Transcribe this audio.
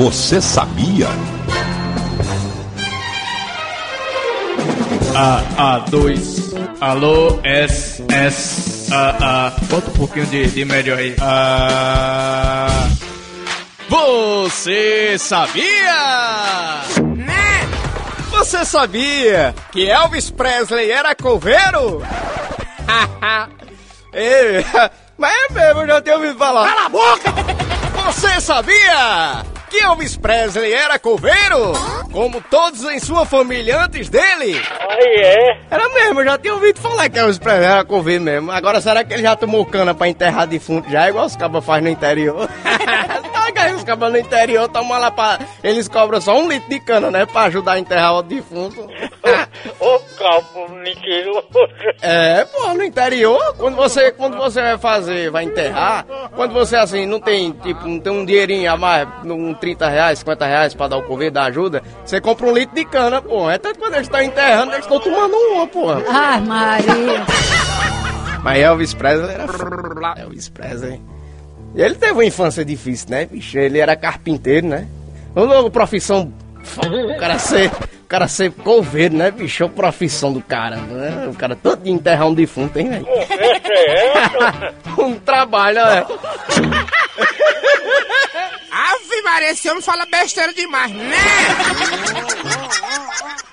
Você sabia? A, A2. Alô, S, S, A, A. Bota um pouquinho de, de médio aí. A. Você sabia? Né? Você sabia que Elvis Presley era coveiro? Ei, mas é mesmo, eu já tenho ouvido falar. Cala a boca! Você sabia que Elvis Presley era coveiro? Como todos em sua família antes dele? Aí é. Era mesmo, eu já tinha ouvido falar que Elvis Presley era coveiro mesmo. Agora, será que ele já tomou cana pra enterrar defunto já, igual os cabas fazem no interior? Tá, os cabas no interior tomam lá pra... Eles cobram só um litro de cana, né? Pra ajudar a enterrar o defunto. Mentiroso. É, pô, no interior, quando você, quando você vai fazer, vai enterrar, quando você assim, não tem, tipo, não tem um dinheirinho a mais, um 30 reais, 50 reais pra dar o cover da ajuda, você compra um litro de cana, pô. É tanto quando eles estão enterrando, eles estão tomando uma, pô. Ai, Maria. Mas Elvis Presley era f... Elvis Presley. E ele teve uma infância difícil, né, bicho? Ele era carpinteiro, né? Uma profissão. O cara ser. O cara ser coveiro, né, bicho? É profissão do cara, né? O cara todo de enterrar um defunto, hein, velho? É? Um trabalho, é. Ave Maria, esse homem fala besteira demais, né?